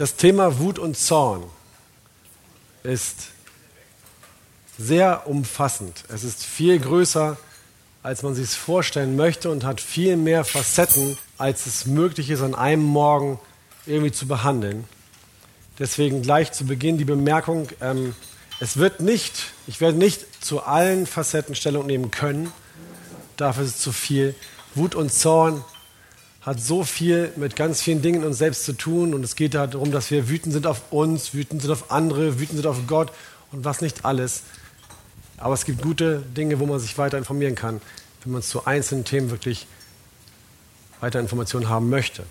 Das Thema Wut und Zorn ist sehr umfassend. Es ist viel größer, als man sich es vorstellen möchte und hat viel mehr Facetten, als es möglich ist, an einem Morgen irgendwie zu behandeln. Deswegen gleich zu Beginn die Bemerkung, ähm, es wird nicht, ich werde nicht zu allen Facetten Stellung nehmen können, dafür ist es zu viel. Wut und Zorn hat so viel mit ganz vielen Dingen uns selbst zu tun und es geht darum, dass wir wütend sind auf uns, wütend sind auf andere, wütend sind auf Gott und was nicht alles. Aber es gibt gute Dinge, wo man sich weiter informieren kann, wenn man zu einzelnen Themen wirklich weiter Informationen haben möchte.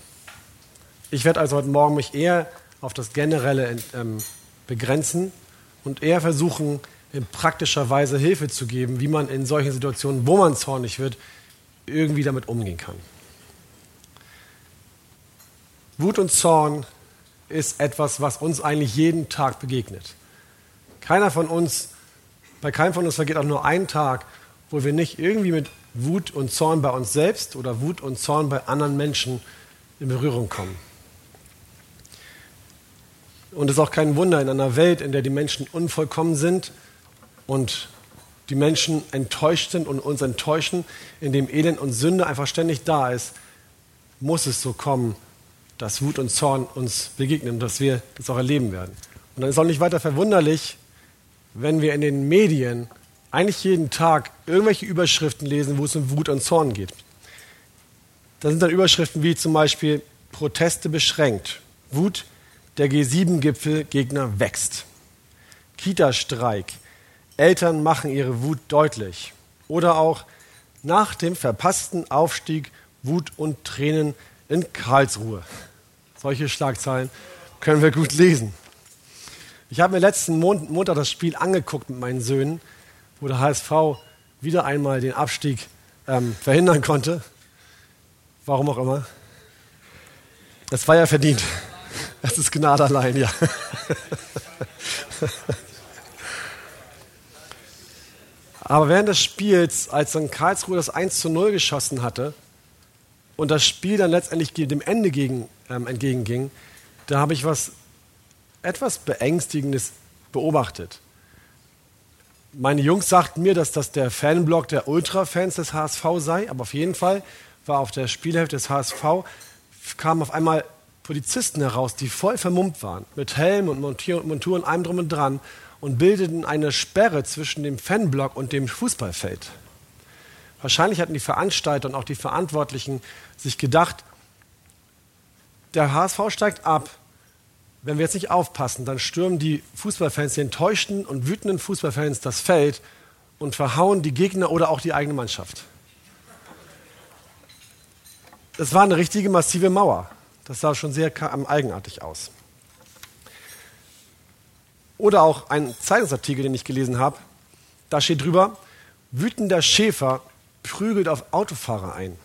Ich werde also heute Morgen mich eher auf das Generelle ähm, begrenzen und eher versuchen, in praktischer Weise Hilfe zu geben, wie man in solchen Situationen, wo man zornig wird, irgendwie damit umgehen kann. Wut und Zorn ist etwas, was uns eigentlich jeden Tag begegnet. Keiner von uns, bei keinem von uns vergeht auch nur ein Tag, wo wir nicht irgendwie mit Wut und Zorn bei uns selbst oder Wut und Zorn bei anderen Menschen in Berührung kommen. Und es ist auch kein Wunder in einer Welt, in der die Menschen unvollkommen sind und die Menschen enttäuscht sind und uns enttäuschen, in dem Elend und Sünde einfach ständig da ist, muss es so kommen, dass Wut und Zorn uns begegnen und dass wir das auch erleben werden. Und dann ist auch nicht weiter verwunderlich, wenn wir in den Medien eigentlich jeden Tag irgendwelche Überschriften lesen, wo es um Wut und Zorn geht. Da sind dann Überschriften wie zum Beispiel Proteste beschränkt, Wut, der G7-Gipfel-Gegner wächst, Kita-Streik, Eltern machen ihre Wut deutlich oder auch nach dem verpassten Aufstieg Wut und Tränen in Karlsruhe. Solche Schlagzeilen können wir gut lesen. Ich habe mir letzten Montag das Spiel angeguckt mit meinen Söhnen, wo der HSV wieder einmal den Abstieg ähm, verhindern konnte. Warum auch immer. Das war ja verdient. Das ist Gnade allein, ja. Aber während des Spiels, als dann Karlsruhe das 1 zu 0 geschossen hatte und das Spiel dann letztendlich dem Ende gegen, ähm, entgegenging, da habe ich was etwas Beängstigendes beobachtet. Meine Jungs sagten mir, dass das der Fanblock der Ultra-Fans des HSV sei, aber auf jeden Fall war auf der Spielhälfte des HSV, kamen auf einmal Polizisten heraus, die voll vermummt waren, mit Helm und Montur und allem drum und dran und bildeten eine Sperre zwischen dem Fanblock und dem Fußballfeld. Wahrscheinlich hatten die Veranstalter und auch die Verantwortlichen sich gedacht, der HSV steigt ab. Wenn wir jetzt nicht aufpassen, dann stürmen die Fußballfans, die enttäuschten und wütenden Fußballfans das Feld und verhauen die Gegner oder auch die eigene Mannschaft. Es war eine richtige massive Mauer. Das sah schon sehr eigenartig aus. Oder auch ein Zeitungsartikel, den ich gelesen habe. Da steht drüber, wütender Schäfer prügelt auf Autofahrer ein.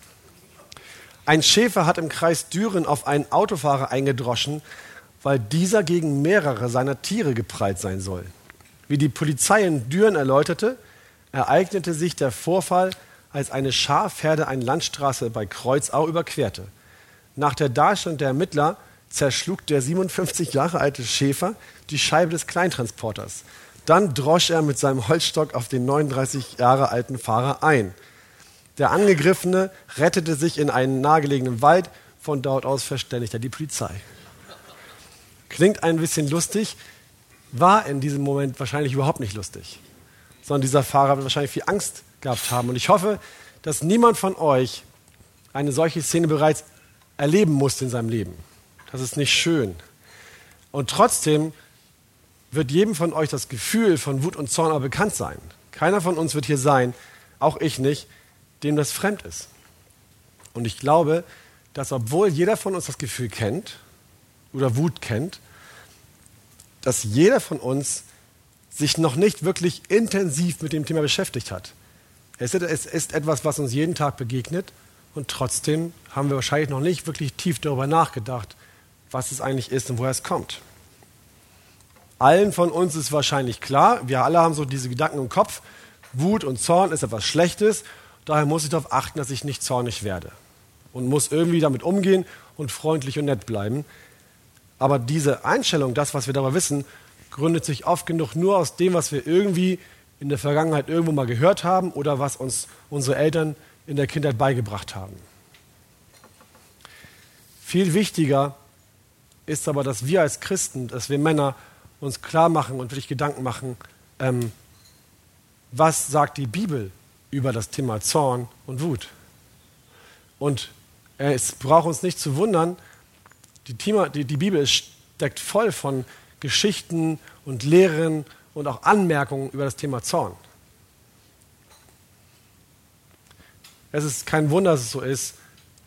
Ein Schäfer hat im Kreis Düren auf einen Autofahrer eingedroschen, weil dieser gegen mehrere seiner Tiere geprallt sein soll. Wie die Polizei in Düren erläuterte, ereignete sich der Vorfall, als eine Schafherde eine Landstraße bei Kreuzau überquerte. Nach der Darstellung der Ermittler zerschlug der 57 Jahre alte Schäfer die Scheibe des Kleintransporters. Dann drosch er mit seinem Holzstock auf den 39 Jahre alten Fahrer ein. Der Angegriffene rettete sich in einen nahegelegenen Wald. Von dort aus verständigte er die Polizei. Klingt ein bisschen lustig, war in diesem Moment wahrscheinlich überhaupt nicht lustig. Sondern dieser Fahrer wird wahrscheinlich viel Angst gehabt haben. Und ich hoffe, dass niemand von euch eine solche Szene bereits erleben musste in seinem Leben. Das ist nicht schön. Und trotzdem wird jedem von euch das Gefühl von Wut und Zorn aber bekannt sein. Keiner von uns wird hier sein, auch ich nicht, dem das fremd ist. Und ich glaube, dass obwohl jeder von uns das Gefühl kennt oder Wut kennt, dass jeder von uns sich noch nicht wirklich intensiv mit dem Thema beschäftigt hat. Es ist etwas, was uns jeden Tag begegnet und trotzdem haben wir wahrscheinlich noch nicht wirklich tief darüber nachgedacht, was es eigentlich ist und woher es kommt. Allen von uns ist wahrscheinlich klar, wir alle haben so diese Gedanken im Kopf, Wut und Zorn ist etwas Schlechtes Daher muss ich darauf achten, dass ich nicht zornig werde und muss irgendwie damit umgehen und freundlich und nett bleiben. Aber diese Einstellung, das, was wir darüber wissen, gründet sich oft genug nur aus dem, was wir irgendwie in der Vergangenheit irgendwo mal gehört haben oder was uns unsere Eltern in der Kindheit beigebracht haben. Viel wichtiger ist aber, dass wir als Christen, dass wir Männer uns klar machen und wirklich Gedanken machen, ähm, was sagt die Bibel über das Thema Zorn und Wut. Und es braucht uns nicht zu wundern, die, Thema, die, die Bibel steckt voll von Geschichten und Lehren und auch Anmerkungen über das Thema Zorn. Es ist kein Wunder, dass es so ist,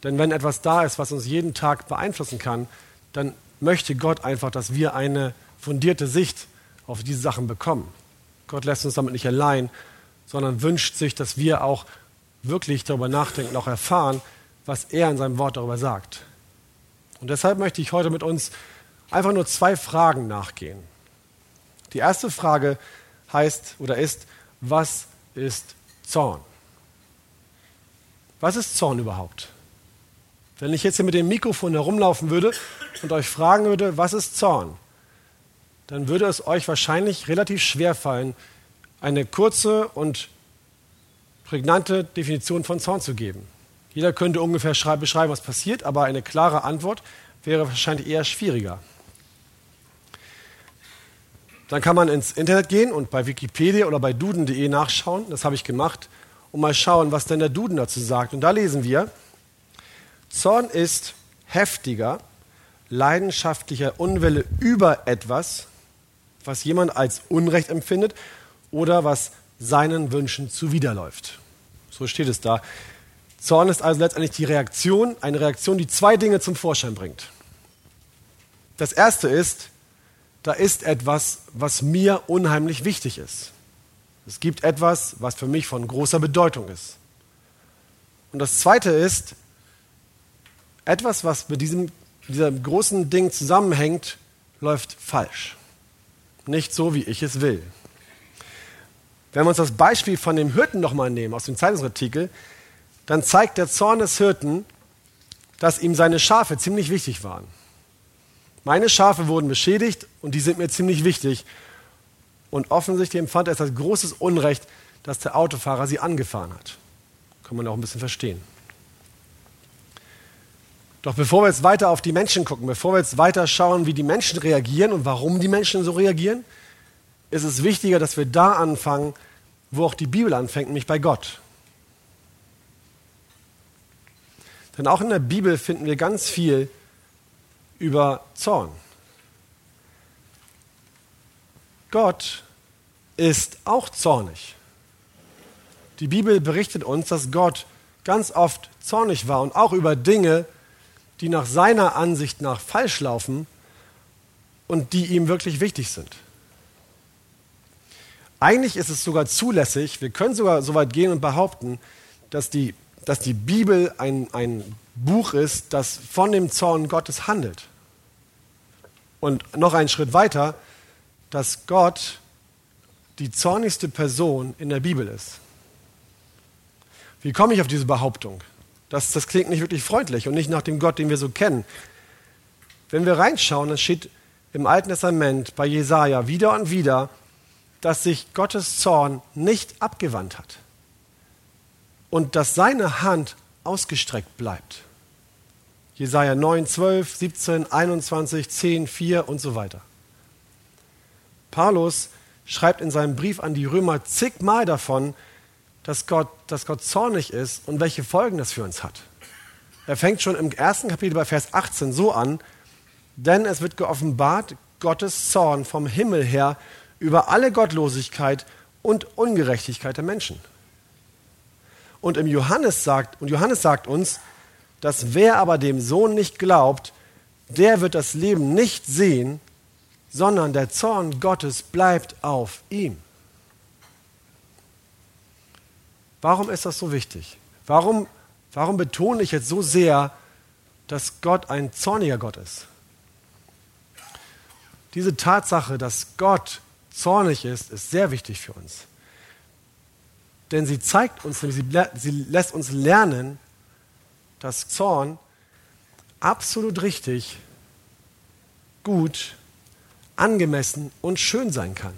denn wenn etwas da ist, was uns jeden Tag beeinflussen kann, dann möchte Gott einfach, dass wir eine fundierte Sicht auf diese Sachen bekommen. Gott lässt uns damit nicht allein, sondern wünscht sich, dass wir auch wirklich darüber nachdenken, auch erfahren, was er in seinem Wort darüber sagt. Und deshalb möchte ich heute mit uns einfach nur zwei Fragen nachgehen. Die erste Frage heißt oder ist, was ist Zorn? Was ist Zorn überhaupt? Wenn ich jetzt hier mit dem Mikrofon herumlaufen würde und euch fragen würde, was ist Zorn? Dann würde es euch wahrscheinlich relativ schwer fallen, eine kurze und prägnante Definition von Zorn zu geben. Jeder könnte ungefähr beschreiben, was passiert, aber eine klare Antwort wäre wahrscheinlich eher schwieriger. Dann kann man ins Internet gehen und bei Wikipedia oder bei duden.de nachschauen. Das habe ich gemacht, und mal schauen, was denn der Duden dazu sagt. Und da lesen wir, Zorn ist heftiger, leidenschaftlicher Unwille über etwas, was jemand als Unrecht empfindet oder was seinen Wünschen zuwiderläuft. So steht es da. Zorn ist also letztendlich die Reaktion, eine Reaktion, die zwei Dinge zum Vorschein bringt. Das erste ist, da ist etwas, was mir unheimlich wichtig ist. Es gibt etwas, was für mich von großer Bedeutung ist. Und das zweite ist, etwas, was mit diesem, diesem großen Ding zusammenhängt, läuft falsch. Nicht so, wie ich es will. Wenn wir uns das Beispiel von dem Hirten nochmal nehmen, aus dem Zeitungsartikel, dann zeigt der Zorn des Hirten, dass ihm seine Schafe ziemlich wichtig waren. Meine Schafe wurden beschädigt und die sind mir ziemlich wichtig. Und offensichtlich empfand er es als großes Unrecht, dass der Autofahrer sie angefahren hat. Kann man auch ein bisschen verstehen. Doch bevor wir jetzt weiter auf die Menschen gucken, bevor wir jetzt weiter schauen, wie die Menschen reagieren und warum die Menschen so reagieren, ist es wichtiger, dass wir da anfangen, wo auch die Bibel anfängt, nämlich bei Gott. Denn auch in der Bibel finden wir ganz viel über Zorn. Gott ist auch zornig. Die Bibel berichtet uns, dass Gott ganz oft zornig war und auch über Dinge, die nach seiner Ansicht nach falsch laufen und die ihm wirklich wichtig sind. Eigentlich ist es sogar zulässig, wir können sogar so weit gehen und behaupten, dass die, dass die Bibel ein, ein Buch ist, das von dem Zorn Gottes handelt. Und noch einen Schritt weiter, dass Gott die zornigste Person in der Bibel ist. Wie komme ich auf diese Behauptung? Das, das klingt nicht wirklich freundlich und nicht nach dem Gott, den wir so kennen. Wenn wir reinschauen, dann steht im Alten Testament bei Jesaja wieder und wieder, dass sich Gottes Zorn nicht abgewandt hat und dass seine Hand ausgestreckt bleibt. Jesaja 9, 12, 17, 21, 10, 4 und so weiter. Paulus schreibt in seinem Brief an die Römer zigmal davon, dass Gott, dass Gott zornig ist und welche Folgen das für uns hat. Er fängt schon im ersten Kapitel bei Vers 18 so an, denn es wird geoffenbart Gottes Zorn vom Himmel her über alle Gottlosigkeit und Ungerechtigkeit der Menschen. Und im Johannes sagt, und Johannes sagt uns, dass wer aber dem Sohn nicht glaubt, der wird das Leben nicht sehen, sondern der Zorn Gottes bleibt auf ihm. Warum ist das so wichtig? Warum, warum betone ich jetzt so sehr, dass Gott ein zorniger Gott ist? Diese Tatsache, dass Gott zornig ist, ist sehr wichtig für uns. Denn sie zeigt uns, sie, lässt uns lernen, dass Zorn absolut richtig gut, angemessen und schön sein kann.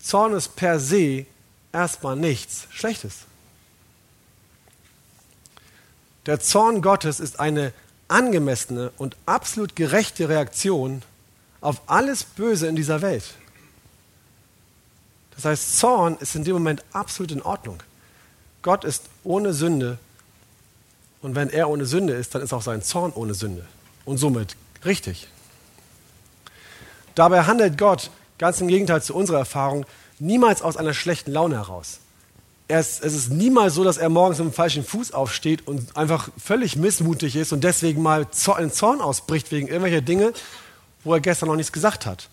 Zorn ist per se erstmal nichts Schlechtes. Der Zorn Gottes ist eine angemessene und absolut gerechte Reaktion auf alles Böse in dieser Welt. Das heißt, Zorn ist in dem Moment absolut in Ordnung. Gott ist ohne Sünde und wenn er ohne Sünde ist, dann ist auch sein Zorn ohne Sünde und somit richtig. Dabei handelt Gott, ganz im Gegenteil zu unserer Erfahrung, niemals aus einer schlechten Laune heraus. Es, es ist niemals so, dass er morgens mit dem falschen Fuß aufsteht und einfach völlig missmutig ist und deswegen mal in Zorn ausbricht wegen irgendwelcher Dinge, wo er gestern noch nichts gesagt hat.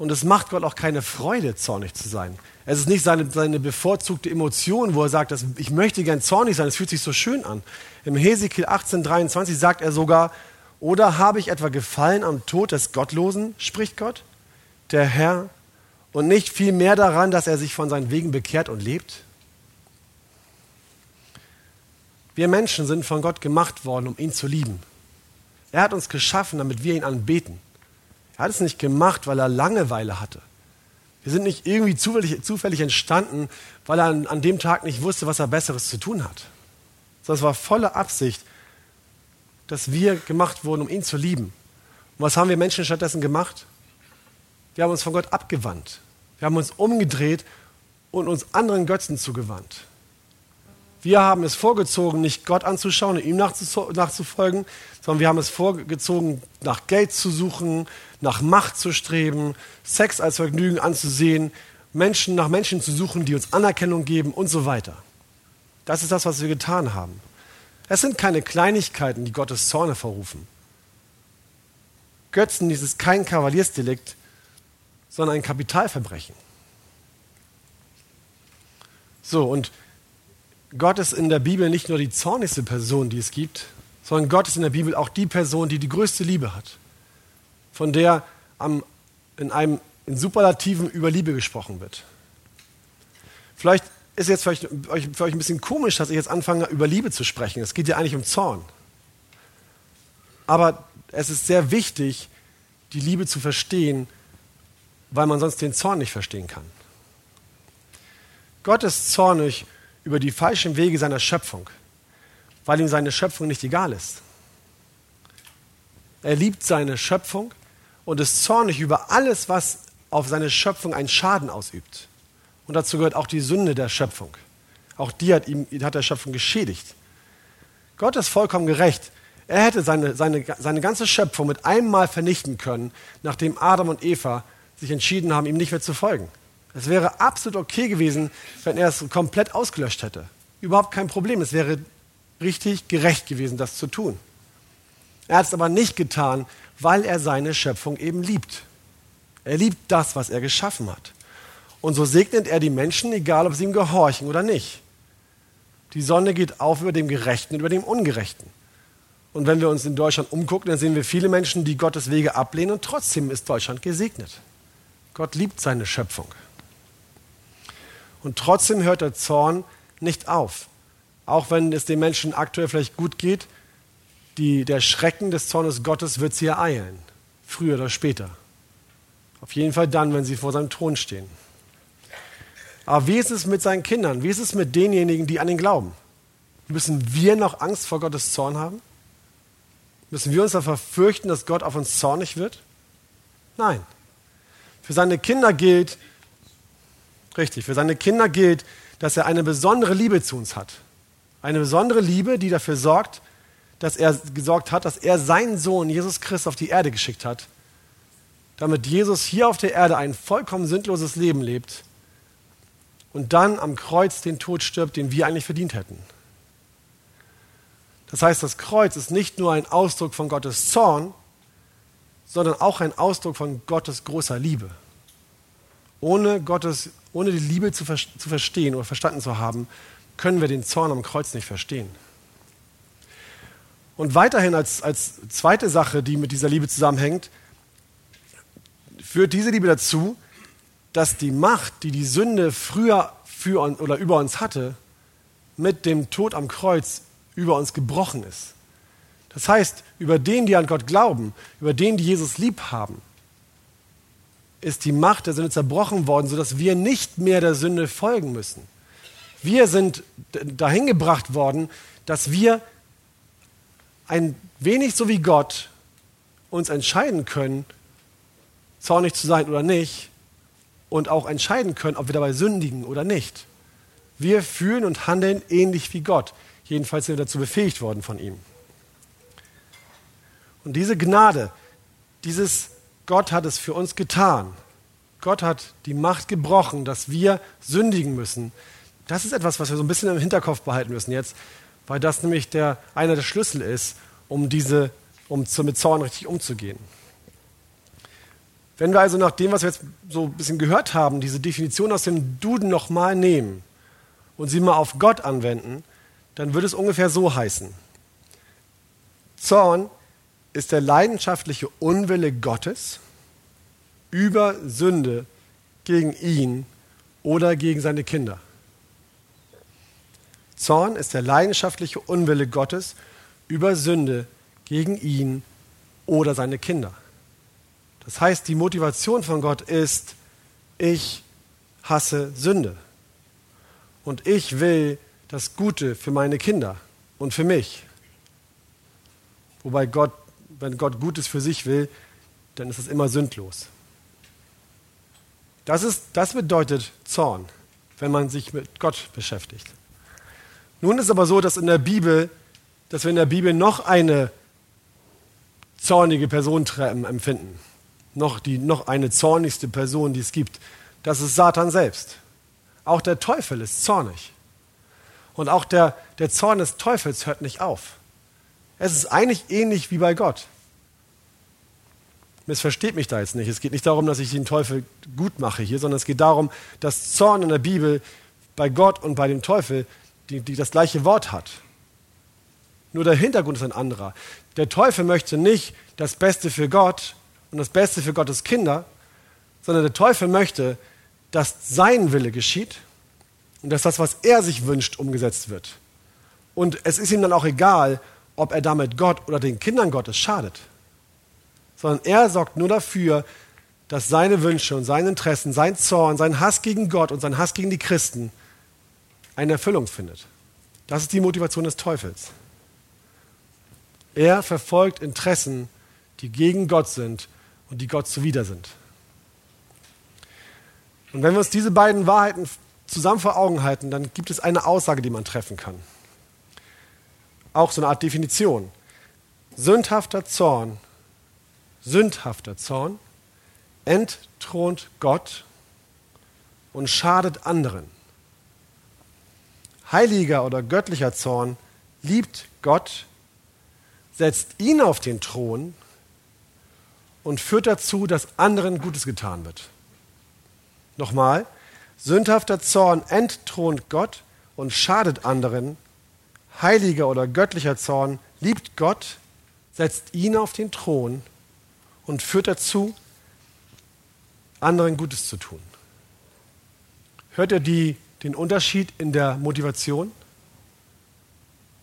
Und es macht Gott auch keine Freude, zornig zu sein. Es ist nicht seine, seine bevorzugte Emotion, wo er sagt, dass, ich möchte gern zornig sein, es fühlt sich so schön an. Im Hesekiel 18,23 sagt er sogar, oder habe ich etwa gefallen am Tod des Gottlosen, spricht Gott, der Herr, und nicht viel mehr daran, dass er sich von seinen Wegen bekehrt und lebt? Wir Menschen sind von Gott gemacht worden, um ihn zu lieben. Er hat uns geschaffen, damit wir ihn anbeten. Er hat es nicht gemacht, weil er Langeweile hatte. Wir sind nicht irgendwie zufällig, zufällig entstanden, weil er an, an, dem Tag nicht wusste, was er Besseres zu tun hat. Sondern es war volle Absicht, dass wir gemacht wurden, um ihn zu lieben. Und was haben wir Menschen stattdessen gemacht? Wir haben uns von Gott abgewandt. Wir haben uns umgedreht und uns anderen Götzen zugewandt. Wir haben es vorgezogen, nicht Gott anzuschauen und ihm nachzufolgen, sondern wir haben es vorgezogen, nach Geld zu suchen, nach Macht zu streben, Sex als Vergnügen anzusehen, Menschen nach Menschen zu suchen, die uns Anerkennung geben und so weiter. Das ist das, was wir getan haben. Es sind keine Kleinigkeiten, die Gottes Zorn hervorrufen. Götzendienst ist kein Kavaliersdelikt, sondern ein Kapitalverbrechen. So, und Gott ist in der Bibel nicht nur die zornigste Person, die es gibt, sondern Gott ist in der Bibel auch die Person, die die größte Liebe hat, von der am, in einem in Superlativen über Liebe gesprochen wird. Vielleicht ist jetzt für euch, für euch ein bisschen komisch, dass ich jetzt anfange, über Liebe zu sprechen. Es geht ja eigentlich um Zorn. Aber es ist sehr wichtig, die Liebe zu verstehen, weil man sonst den Zorn nicht verstehen kann. Gott ist zornig über die falschen Wege seiner Schöpfung, weil ihm seine Schöpfung nicht egal ist. Er liebt seine Schöpfung und ist zornig über alles, was auf seine Schöpfung einen Schaden ausübt. Und dazu gehört auch die Sünde der Schöpfung. Auch die hat, ihm, hat der Schöpfung geschädigt. Gott ist vollkommen gerecht. Er hätte seine, seine, seine ganze Schöpfung mit einem Mal vernichten können, nachdem Adam und Eva sich entschieden haben, ihm nicht mehr zu folgen. Es wäre absolut okay gewesen, wenn er es komplett ausgelöscht hätte. Überhaupt kein Problem. Es wäre richtig gerecht gewesen, das zu tun. Er hat es aber nicht getan, weil er seine Schöpfung eben liebt. Er liebt das, was er geschaffen hat. Und so segnet er die Menschen, egal ob sie ihm gehorchen oder nicht. Die Sonne geht auf über dem Gerechten und über dem Ungerechten. Und wenn wir uns in Deutschland umgucken, dann sehen wir viele Menschen, die Gottes Wege ablehnen und trotzdem ist Deutschland gesegnet. Gott liebt seine Schöpfung. Und trotzdem hört der Zorn nicht auf. Auch wenn es den Menschen aktuell vielleicht gut geht, die, der Schrecken des Zornes Gottes wird sie ereilen. Früher oder später. Auf jeden Fall dann, wenn sie vor seinem Thron stehen. Aber wie ist es mit seinen Kindern? Wie ist es mit denjenigen, die an ihn glauben? Müssen wir noch Angst vor Gottes Zorn haben? Müssen wir uns davor fürchten, dass Gott auf uns zornig wird? Nein. Für seine Kinder gilt, Richtig, für seine Kinder gilt, dass er eine besondere Liebe zu uns hat. Eine besondere Liebe, die dafür sorgt, dass er gesorgt hat, dass er seinen Sohn Jesus Christus auf die Erde geschickt hat, damit Jesus hier auf der Erde ein vollkommen sündloses Leben lebt und dann am Kreuz den Tod stirbt, den wir eigentlich verdient hätten. Das heißt, das Kreuz ist nicht nur ein Ausdruck von Gottes Zorn, sondern auch ein Ausdruck von Gottes großer Liebe. Ohne Gottes ohne die Liebe zu, ver zu verstehen oder verstanden zu haben, können wir den Zorn am Kreuz nicht verstehen. Und weiterhin als, als zweite Sache, die mit dieser Liebe zusammenhängt, führt diese Liebe dazu, dass die Macht, die die Sünde früher für uns, oder über uns hatte, mit dem Tod am Kreuz über uns gebrochen ist. Das heißt, über den, die an Gott glauben, über den, die Jesus lieb haben, ist die Macht der Sünde zerbrochen worden, sodass wir nicht mehr der Sünde folgen müssen. Wir sind dahin gebracht worden, dass wir ein wenig so wie Gott uns entscheiden können, zornig zu sein oder nicht, und auch entscheiden können, ob wir dabei sündigen oder nicht. Wir fühlen und handeln ähnlich wie Gott. Jedenfalls sind wir dazu befähigt worden von ihm. Und diese Gnade, dieses Gott hat es für uns getan. Gott hat die Macht gebrochen, dass wir sündigen müssen. Das ist etwas, was wir so ein bisschen im Hinterkopf behalten müssen jetzt, weil das nämlich der, einer der Schlüssel ist, um, diese, um mit Zorn richtig umzugehen. Wenn wir also nach dem, was wir jetzt so ein bisschen gehört haben, diese Definition aus dem Duden nochmal nehmen und sie mal auf Gott anwenden, dann würde es ungefähr so heißen. Zorn ist der leidenschaftliche Unwille Gottes über Sünde gegen ihn oder gegen seine Kinder. Zorn ist der leidenschaftliche Unwille Gottes über Sünde gegen ihn oder seine Kinder. Das heißt, die Motivation von Gott ist, ich hasse Sünde. Und ich will das Gute für meine Kinder und für mich. Wobei Gott, wenn Gott Gutes für sich will, dann ist es immer sündlos. Das, ist, das bedeutet Zorn, wenn man sich mit Gott beschäftigt. Nun ist aber so, dass in der Bibel, dass wir in der Bibel noch eine zornige Person empfinden noch, die, noch eine zornigste Person, die es gibt. Das ist Satan selbst. Auch der Teufel ist zornig. Und auch der, der Zorn des Teufels hört nicht auf. Es ist eigentlich ähnlich wie bei Gott. Missversteht mich da jetzt nicht. Es geht nicht darum, dass ich den Teufel gut mache hier, sondern es geht darum, dass Zorn in der Bibel bei Gott und bei dem Teufel die, die das gleiche Wort hat. Nur der Hintergrund ist ein anderer. Der Teufel möchte nicht das Beste für Gott, und das Beste für Gottes Kinder, sondern der Teufel möchte, dass sein Wille geschieht und dass das, was er sich wünscht, umgesetzt wird. Und es ist ihm dann auch egal, ob er damit Gott oder den Kindern Gottes schadet, sondern er sorgt nur dafür, dass seine Wünsche und seine Interessen, sein Zorn, sein Hass gegen Gott und sein Hass gegen die Christen eine Erfüllung findet. Das ist die Motivation des Teufels. Er verfolgt Interessen, die gegen Gott sind und die Gott zuwider sind. Und wenn wir uns diese beiden Wahrheiten zusammen vor Augen halten, dann gibt es eine Aussage, die man treffen kann. Auch so eine Art Definition. Sündhafter Zorn, sündhafter Zorn entthront Gott und schadet anderen. Heiliger oder göttlicher Zorn liebt Gott, setzt ihn auf den Thron und führt dazu, dass anderen Gutes getan wird. Nochmal, sündhafter Zorn entthront Gott und schadet anderen. Heiliger oder göttlicher Zorn liebt Gott, setzt ihn auf den Thron und führt dazu, anderen Gutes zu tun. Hört ihr die, den Unterschied in der Motivation?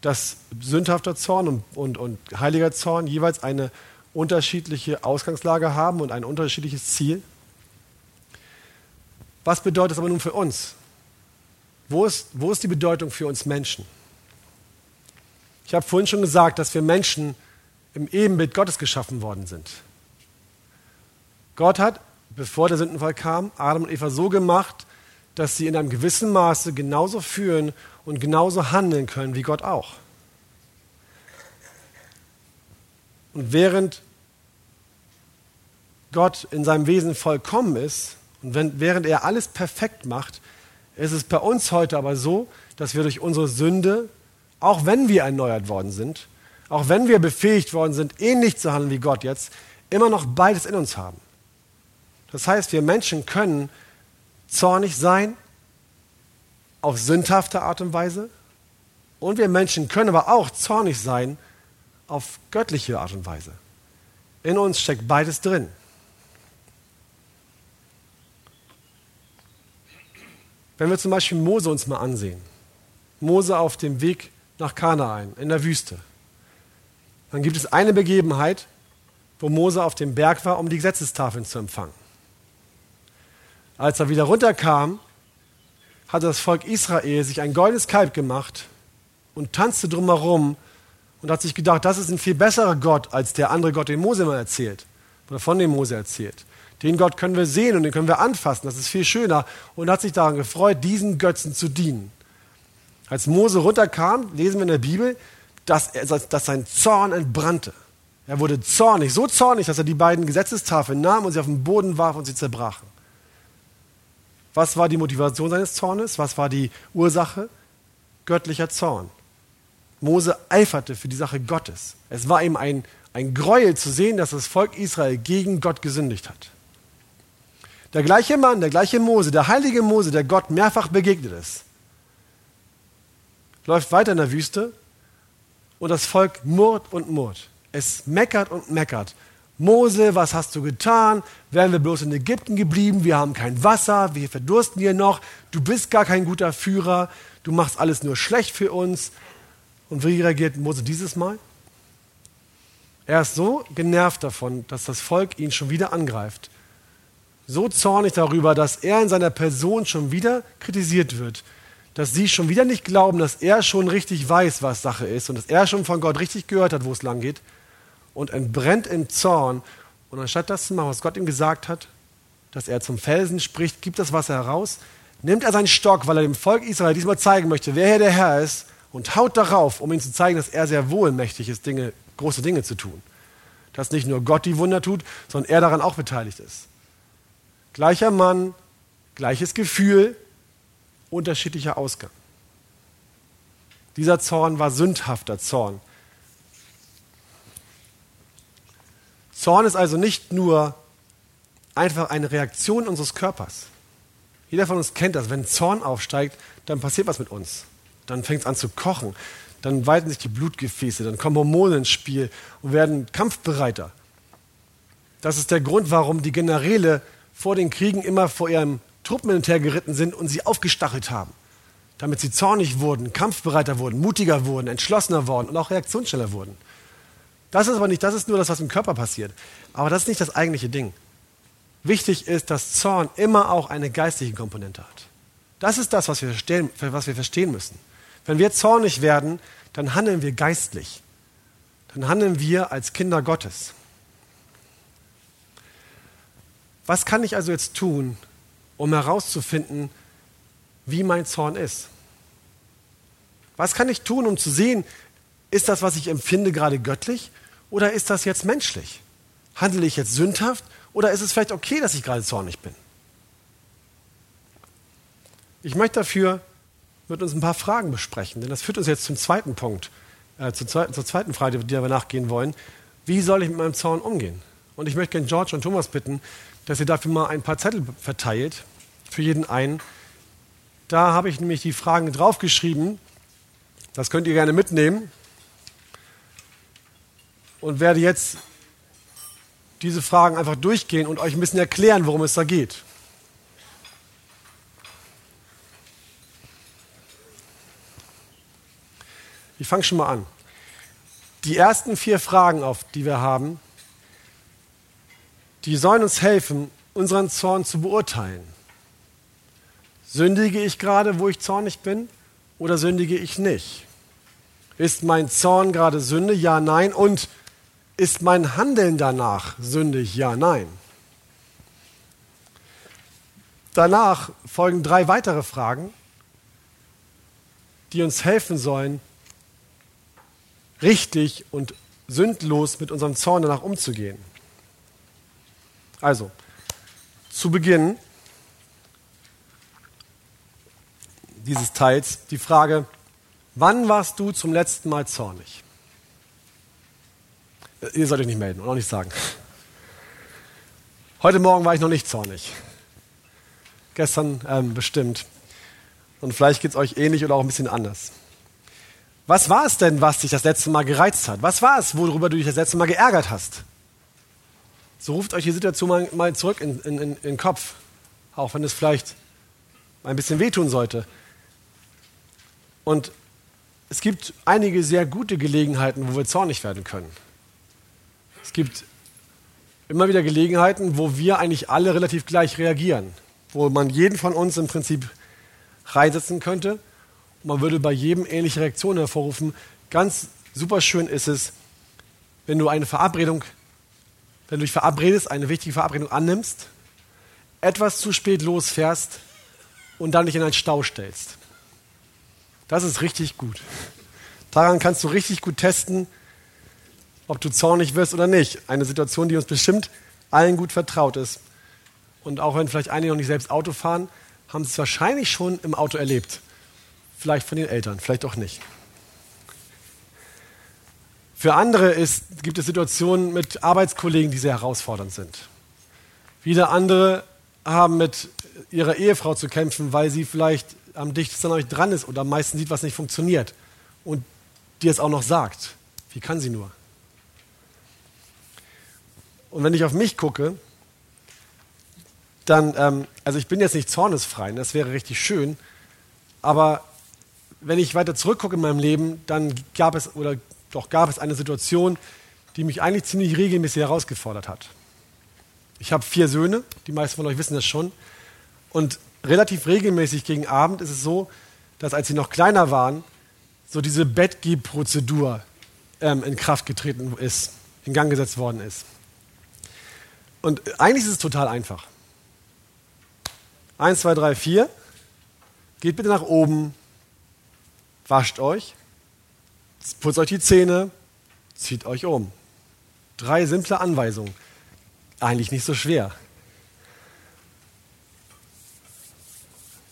Dass sündhafter Zorn und, und, und heiliger Zorn jeweils eine unterschiedliche Ausgangslage haben und ein unterschiedliches Ziel. Was bedeutet das aber nun für uns? Wo ist, wo ist die Bedeutung für uns Menschen? Ich habe vorhin schon gesagt, dass wir Menschen im Ebenbild Gottes geschaffen worden sind. Gott hat, bevor der Sündenfall kam, Adam und Eva so gemacht, dass sie in einem gewissen Maße genauso fühlen und genauso handeln können wie Gott auch. Und während Gott in seinem Wesen vollkommen ist und wenn, während er alles perfekt macht, ist es bei uns heute aber so, dass wir durch unsere Sünde, auch wenn wir erneuert worden sind, auch wenn wir befähigt worden sind, ähnlich zu handeln wie Gott jetzt, immer noch beides in uns haben. Das heißt, wir Menschen können zornig sein auf sündhafte Art und Weise und wir Menschen können aber auch zornig sein auf göttliche Art und Weise. In uns steckt beides drin. Wenn wir zum Beispiel Mose uns mal ansehen, Mose auf dem Weg nach Kanaan in der Wüste. Dann gibt es eine Begebenheit, wo Mose auf dem Berg war, um die Gesetzestafeln zu empfangen. Als er wieder runterkam, hatte das Volk Israel sich ein goldenes Kalb gemacht und tanzte drumherum und hat sich gedacht, das ist ein viel besserer Gott als der andere Gott, den Mose mal erzählt oder von dem Mose erzählt. Den Gott können wir sehen und den können wir anfassen, das ist viel schöner und hat sich daran gefreut, diesen Götzen zu dienen. Als Mose runterkam, lesen wir in der Bibel, dass, er, dass sein Zorn entbrannte. Er wurde zornig, so zornig, dass er die beiden Gesetzestafeln nahm und sie auf den Boden warf und sie zerbrachen. Was war die Motivation seines Zornes? Was war die Ursache? Göttlicher Zorn. Mose eiferte für die Sache Gottes. Es war ihm ein, ein Gräuel zu sehen, dass das Volk Israel gegen Gott gesündigt hat. Der gleiche Mann, der gleiche Mose, der heilige Mose, der Gott mehrfach begegnet ist, läuft weiter in der Wüste und das Volk murrt und murrt. Es meckert und meckert. Mose, was hast du getan? Wären wir bloß in Ägypten geblieben? Wir haben kein Wasser, wir verdursten hier noch. Du bist gar kein guter Führer. Du machst alles nur schlecht für uns. Und wie reagiert Mose dieses Mal? Er ist so genervt davon, dass das Volk ihn schon wieder angreift. So zornig darüber, dass er in seiner Person schon wieder kritisiert wird dass sie schon wieder nicht glauben, dass er schon richtig weiß, was Sache ist und dass er schon von Gott richtig gehört hat, wo es lang geht und entbrennt im Zorn. Und anstatt das zu machen, was Gott ihm gesagt hat, dass er zum Felsen spricht, gibt das Wasser heraus, nimmt er seinen Stock, weil er dem Volk Israel diesmal zeigen möchte, wer hier der Herr ist, und haut darauf, um ihm zu zeigen, dass er sehr wohlmächtig ist, Dinge, große Dinge zu tun. Dass nicht nur Gott die Wunder tut, sondern er daran auch beteiligt ist. Gleicher Mann, gleiches Gefühl, unterschiedlicher Ausgang. Dieser Zorn war sündhafter Zorn. Zorn ist also nicht nur einfach eine Reaktion unseres Körpers. Jeder von uns kennt das. Wenn Zorn aufsteigt, dann passiert was mit uns. Dann fängt es an zu kochen. Dann weiten sich die Blutgefäße. Dann kommen Hormone ins Spiel und werden kampfbereiter. Das ist der Grund, warum die Generäle vor den Kriegen immer vor ihrem Truppen hinterhergeritten sind und sie aufgestachelt haben, damit sie zornig wurden, kampfbereiter wurden, mutiger wurden, entschlossener wurden und auch reaktionsschneller wurden. Das ist aber nicht, das ist nur das, was im Körper passiert. Aber das ist nicht das eigentliche Ding. Wichtig ist, dass Zorn immer auch eine geistige Komponente hat. Das ist das, was wir verstehen, was wir verstehen müssen. Wenn wir zornig werden, dann handeln wir geistlich. Dann handeln wir als Kinder Gottes. Was kann ich also jetzt tun, um herauszufinden, wie mein Zorn ist. Was kann ich tun, um zu sehen, ist das, was ich empfinde, gerade göttlich oder ist das jetzt menschlich? Handle ich jetzt sündhaft oder ist es vielleicht okay, dass ich gerade zornig bin? Ich möchte dafür mit uns ein paar Fragen besprechen, denn das führt uns jetzt zum zweiten Punkt, äh, zur, zweiten, zur zweiten Frage, die wir nachgehen wollen. Wie soll ich mit meinem Zorn umgehen? Und ich möchte gerne George und Thomas bitten, dass ihr dafür mal ein paar Zettel verteilt, für jeden einen. Da habe ich nämlich die Fragen draufgeschrieben. Das könnt ihr gerne mitnehmen. Und werde jetzt diese Fragen einfach durchgehen und euch ein bisschen erklären, worum es da geht. Ich fange schon mal an. Die ersten vier Fragen, auf die wir haben, die sollen uns helfen, unseren Zorn zu beurteilen. Sündige ich gerade, wo ich zornig bin, oder sündige ich nicht? Ist mein Zorn gerade Sünde? Ja, nein. Und ist mein Handeln danach sündig? Ja, nein. Danach folgen drei weitere Fragen, die uns helfen sollen, richtig und sündlos mit unserem Zorn danach umzugehen. Also, zu Beginn dieses Teils die Frage, wann warst du zum letzten Mal zornig? Ihr sollt euch nicht melden und auch nicht sagen. Heute Morgen war ich noch nicht zornig. Gestern ähm, bestimmt. Und vielleicht geht es euch ähnlich oder auch ein bisschen anders. Was war es denn, was dich das letzte Mal gereizt hat? Was war es, worüber du dich das letzte Mal geärgert hast? So ruft euch die Situation mal, mal zurück in, in, in, den Kopf, auch wenn es vielleicht ein bisschen wehtun sollte. Und es gibt einige sehr gute Gelegenheiten, wo wir zornig werden können. Es gibt immer wieder Gelegenheiten, wo wir eigentlich alle relativ gleich reagieren, wo man jeden von uns im Prinzip reinsetzen könnte. Und man würde bei jedem ähnliche Reaktionen hervorrufen. Ganz super schön ist es, wenn du eine Verabredung, wenn du dich verabredest, eine wichtige Verabredung annimmst, etwas zu spät losfährst und dann dich in einen Stau stellst. Das ist richtig gut. Daran kannst du richtig gut testen, ob du zornig wirst oder nicht. Eine Situation, die uns bestimmt allen gut vertraut ist. Und auch wenn vielleicht einige noch nicht selbst Auto fahren, haben sie es wahrscheinlich schon im Auto erlebt. Vielleicht von den Eltern, vielleicht auch nicht. Für andere ist, gibt es Situationen mit Arbeitskollegen, die sehr herausfordernd sind. Wieder andere haben mit ihrer Ehefrau zu kämpfen, weil sie vielleicht am dichtesten an euch dran ist und am meisten sieht, was nicht funktioniert. Und dir es auch noch sagt. Wie kann sie nur? Und wenn ich auf mich gucke, dann, ähm, also ich bin jetzt nicht zornesfrei, das wäre richtig schön, aber wenn ich weiter zurückgucke in meinem Leben, dann gab es oder doch gab es eine Situation, die mich eigentlich ziemlich regelmäßig herausgefordert hat. Ich habe vier Söhne, die meisten von euch wissen das schon, und relativ regelmäßig gegen Abend ist es so, dass als sie noch kleiner waren, so diese Bettgib-Prozedur ähm, in Kraft getreten ist, in Gang gesetzt worden ist. Und eigentlich ist es total einfach. Eins, zwei, drei, vier. Geht bitte nach oben, wascht euch, putzt euch die Zähne, zieht euch um. Drei simple Anweisungen. Eigentlich nicht so schwer.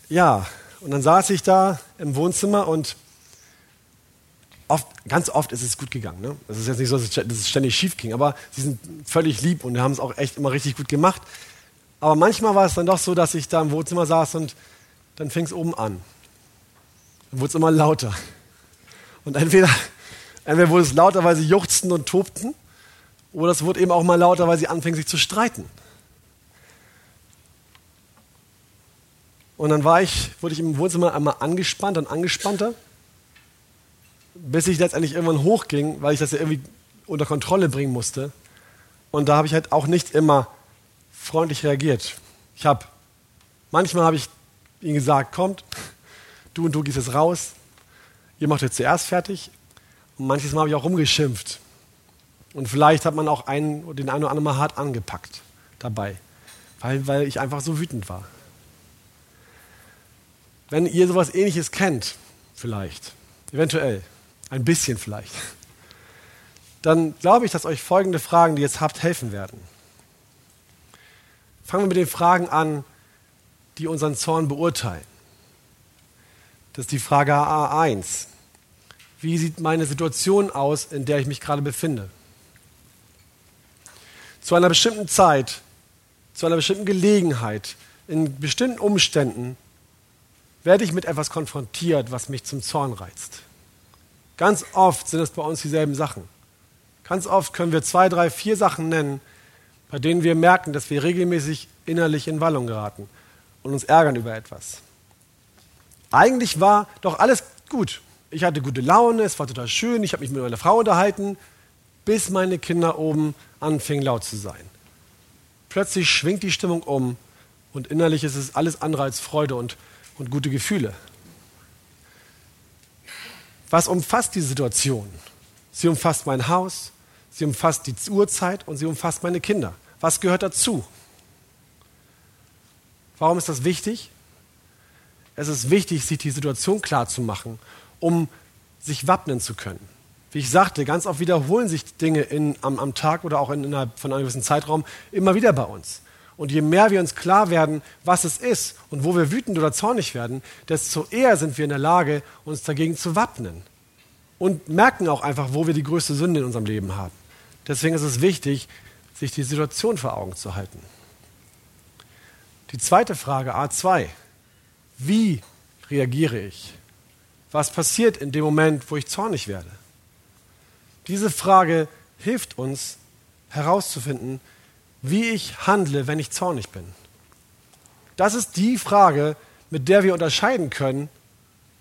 Ja, und dann saß ich da im Wohnzimmer und oft, ganz oft ist es gut gegangen. Ne? Es ist jetzt nicht so, dass es ständig schief ging, aber sie sind völlig lieb und haben es auch echt immer richtig gut gemacht. Aber manchmal war es dann doch so, dass ich da im Wohnzimmer saß und dann fing es oben an. Dann wurde es immer lauter. Und entweder, entweder wurde es lauter, weil sie juchzten und tobten, oder es wurde eben auch mal lauter, weil sie anfingen, sich zu streiten. Und dann war ich, wurde ich im Wohnzimmer einmal angespannt und angespannter, bis ich letztendlich irgendwann hochging, weil ich das ja irgendwie unter Kontrolle bringen musste. Und da habe ich halt auch nicht immer freundlich reagiert. Ich habe, manchmal habe ich ihnen gesagt, kommt, du und du gehst jetzt raus, ihr macht jetzt zuerst fertig. Und manches Mal habe ich auch rumgeschimpft. Und vielleicht hat man auch einen, den einen oder anderen mal hart angepackt dabei, weil, weil ich einfach so wütend war. Wenn ihr sowas ähnliches kennt, vielleicht, eventuell, ein bisschen vielleicht, dann glaube ich, dass euch folgende Fragen, die ihr jetzt habt, helfen werden. Fangen wir mit den Fragen an, die unseren Zorn beurteilen. Das ist die Frage A1. Wie sieht meine Situation aus, in der ich mich gerade befinde? Zu einer bestimmten Zeit, zu einer bestimmten Gelegenheit, in bestimmten Umständen werde ich mit etwas konfrontiert, was mich zum Zorn reizt. Ganz oft sind es bei uns dieselben Sachen. Ganz oft können wir zwei, drei, vier Sachen nennen, bei denen wir merken, dass wir regelmäßig innerlich in Wallung geraten und uns ärgern über etwas. Eigentlich war doch alles gut. Ich hatte gute Laune, es war total schön, ich habe mich mit meiner Frau unterhalten, bis meine Kinder oben anfingen laut zu sein. Plötzlich schwingt die Stimmung um und innerlich ist es alles andere als Freude und und gute Gefühle. Was umfasst die Situation? Sie umfasst mein Haus, sie umfasst die Uhrzeit und sie umfasst meine Kinder. Was gehört dazu? Warum ist das wichtig? Es ist wichtig, sich die Situation klar zu machen, um sich wappnen zu können. Wie ich sagte, ganz oft wiederholen sich Dinge in, am, am Tag oder auch innerhalb von einem gewissen Zeitraum immer wieder bei uns. Und je mehr wir uns klar werden, was es ist und wo wir wütend oder zornig werden, desto eher sind wir in der Lage, uns dagegen zu wappnen. Und merken auch einfach, wo wir die größte Sünde in unserem Leben haben. Deswegen ist es wichtig, sich die Situation vor Augen zu halten. Die zweite Frage, A2. Wie reagiere ich? Was passiert in dem Moment, wo ich zornig werde? Diese Frage hilft uns herauszufinden, wie ich handle, wenn ich zornig bin? Das ist die Frage, mit der wir unterscheiden können,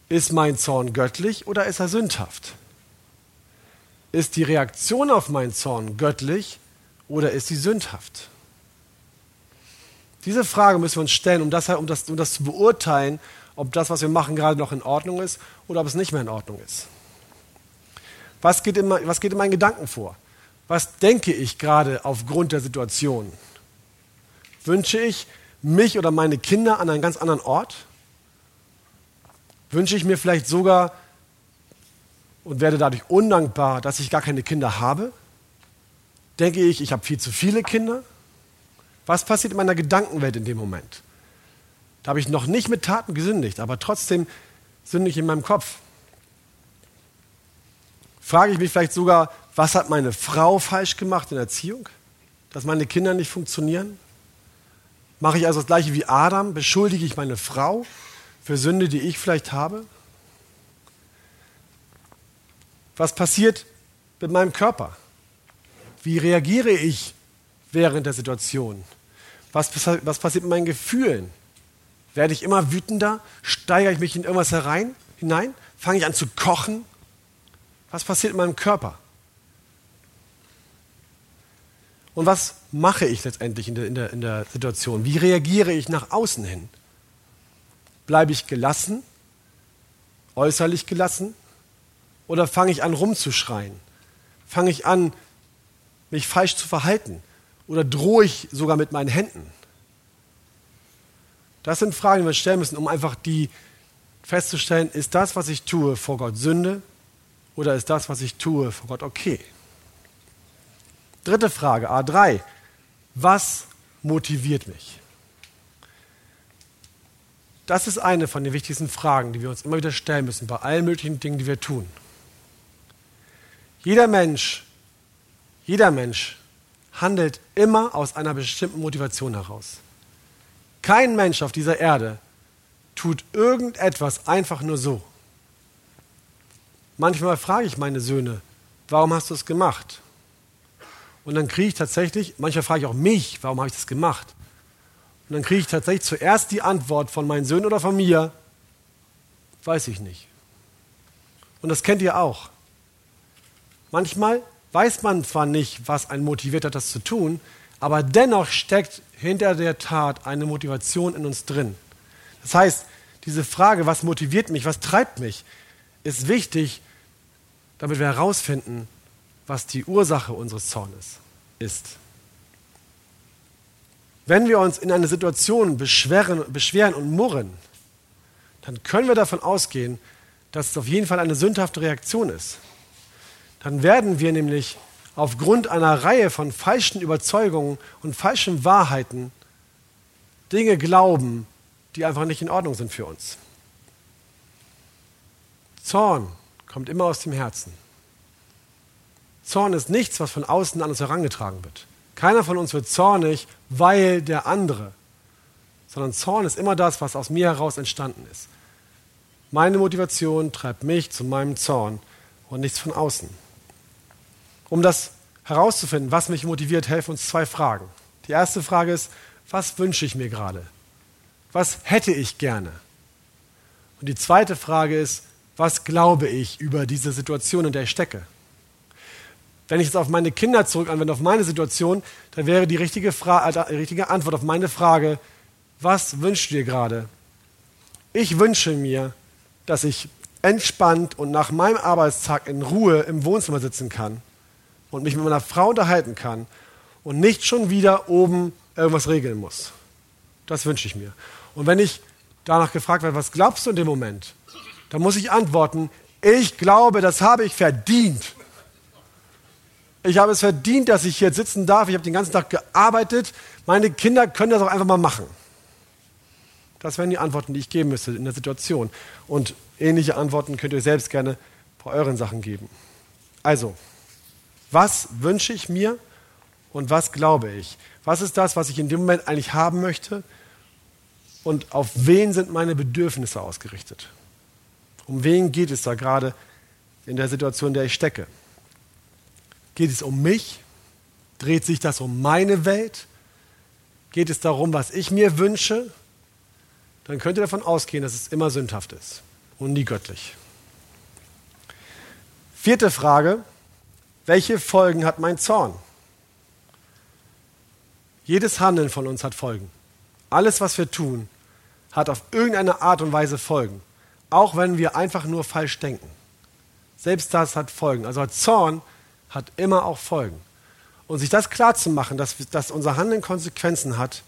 Ist mein Zorn göttlich oder ist er sündhaft? Ist die Reaktion auf meinen Zorn göttlich oder ist sie sündhaft? Diese Frage müssen wir uns stellen, um das, um, das, um das zu beurteilen, ob das, was wir machen, gerade noch in Ordnung ist oder ob es nicht mehr in Ordnung ist. Was geht in, was geht in meinen Gedanken vor? Was denke ich gerade aufgrund der Situation? Wünsche ich mich oder meine Kinder an einen ganz anderen Ort? Wünsche ich mir vielleicht sogar und werde dadurch undankbar, dass ich gar keine Kinder habe? Denke ich, ich habe viel zu viele Kinder? Was passiert in meiner Gedankenwelt in dem Moment? Da habe ich noch nicht mit Taten gesündigt, aber trotzdem sünde ich in meinem Kopf. Frage ich mich vielleicht sogar, was hat meine Frau falsch gemacht in Erziehung? Dass meine Kinder nicht funktionieren? Mache ich also das gleiche wie Adam? Beschuldige ich meine Frau für Sünde, die ich vielleicht habe? Was passiert mit meinem Körper? Wie reagiere ich während der Situation? Was, was passiert mit meinen Gefühlen? Werde ich immer wütender? Steigere ich mich in irgendwas herein, hinein? Fange ich an zu kochen? Was passiert in meinem Körper? Und was mache ich letztendlich in der, in der, in der Situation? Wie reagiere ich nach außen hin? Bleibe ich gelassen, äußerlich gelassen? Oder fange ich an rumzuschreien? Fange ich an, mich falsch zu verhalten? Oder drohe ich sogar mit meinen Händen? Das sind Fragen, die wir stellen müssen, um einfach die festzustellen, ist das, was ich tue, vor Gott Sünde oder ist das, was ich tue, vor Gott okay? Dritte Frage, A3. Was motiviert mich? Das ist eine von den wichtigsten Fragen, die wir uns immer wieder stellen müssen bei allen möglichen Dingen, die wir tun. Jeder Mensch, jeder Mensch handelt immer aus einer bestimmten Motivation heraus. Kein Mensch auf dieser Erde tut irgendetwas einfach nur so. Manchmal frage ich meine Söhne, warum hast du es gemacht? Und dann kriege ich tatsächlich, manchmal frage ich auch mich, warum habe ich das gemacht? Und dann kriege ich tatsächlich zuerst die Antwort von meinen Söhnen oder von mir, weiß ich nicht. Und das kennt ihr auch. Manchmal weiß man zwar nicht, was einen motiviert hat, das zu tun, aber dennoch steckt hinter der Tat eine Motivation in uns drin. Das heißt, diese Frage, was motiviert mich, was treibt mich, ist wichtig, damit wir herausfinden, was die Ursache unseres Zornes ist. Wenn wir uns in einer Situation beschweren, beschweren und murren, dann können wir davon ausgehen, dass es auf jeden Fall eine sündhafte Reaktion ist. Dann werden wir nämlich aufgrund einer Reihe von falschen Überzeugungen und falschen Wahrheiten Dinge glauben, die einfach nicht in Ordnung sind für uns. Zorn kommt immer aus dem Herzen. Zorn ist nichts, was von außen an uns herangetragen wird. Keiner von uns wird zornig, weil der andere, sondern Zorn ist immer das, was aus mir heraus entstanden ist. Meine Motivation treibt mich zu meinem Zorn und nichts von außen. Um das herauszufinden, was mich motiviert, helfen uns zwei Fragen. Die erste Frage ist, was wünsche ich mir gerade? Was hätte ich gerne? Und die zweite Frage ist, was glaube ich über diese Situation, in der ich stecke? Wenn ich jetzt auf meine Kinder zurück anwende, auf meine Situation, dann wäre die richtige, Fra äh, richtige Antwort auf meine Frage, was wünschst du dir gerade? Ich wünsche mir, dass ich entspannt und nach meinem Arbeitstag in Ruhe im Wohnzimmer sitzen kann und mich mit meiner Frau unterhalten kann und nicht schon wieder oben irgendwas regeln muss. Das wünsche ich mir. Und wenn ich danach gefragt werde, was glaubst du in dem Moment, dann muss ich antworten, ich glaube, das habe ich verdient. Ich habe es verdient, dass ich hier sitzen darf. Ich habe den ganzen Tag gearbeitet. Meine Kinder können das auch einfach mal machen. Das wären die Antworten, die ich geben müsste in der Situation. Und ähnliche Antworten könnt ihr selbst gerne bei euren Sachen geben. Also, was wünsche ich mir und was glaube ich? Was ist das, was ich in dem Moment eigentlich haben möchte? Und auf wen sind meine Bedürfnisse ausgerichtet? Um wen geht es da gerade in der Situation, in der ich stecke? Geht es um mich? Dreht sich das um meine Welt? Geht es darum, was ich mir wünsche? Dann könnt ihr davon ausgehen, dass es immer sündhaft ist. und nie göttlich. Vierte Frage, welche Folgen hat mein Zorn? Jedes Handeln von uns hat Folgen. Alles, was wir tun, hat auf irgendeine Art und Weise Folgen. Auch wenn wir einfach nur falsch denken. Selbst das hat Folgen. Also Zorn hat immer auch Folgen. Und sich das klar zu machen, dass, dass unser Handeln Konsequenzen hat,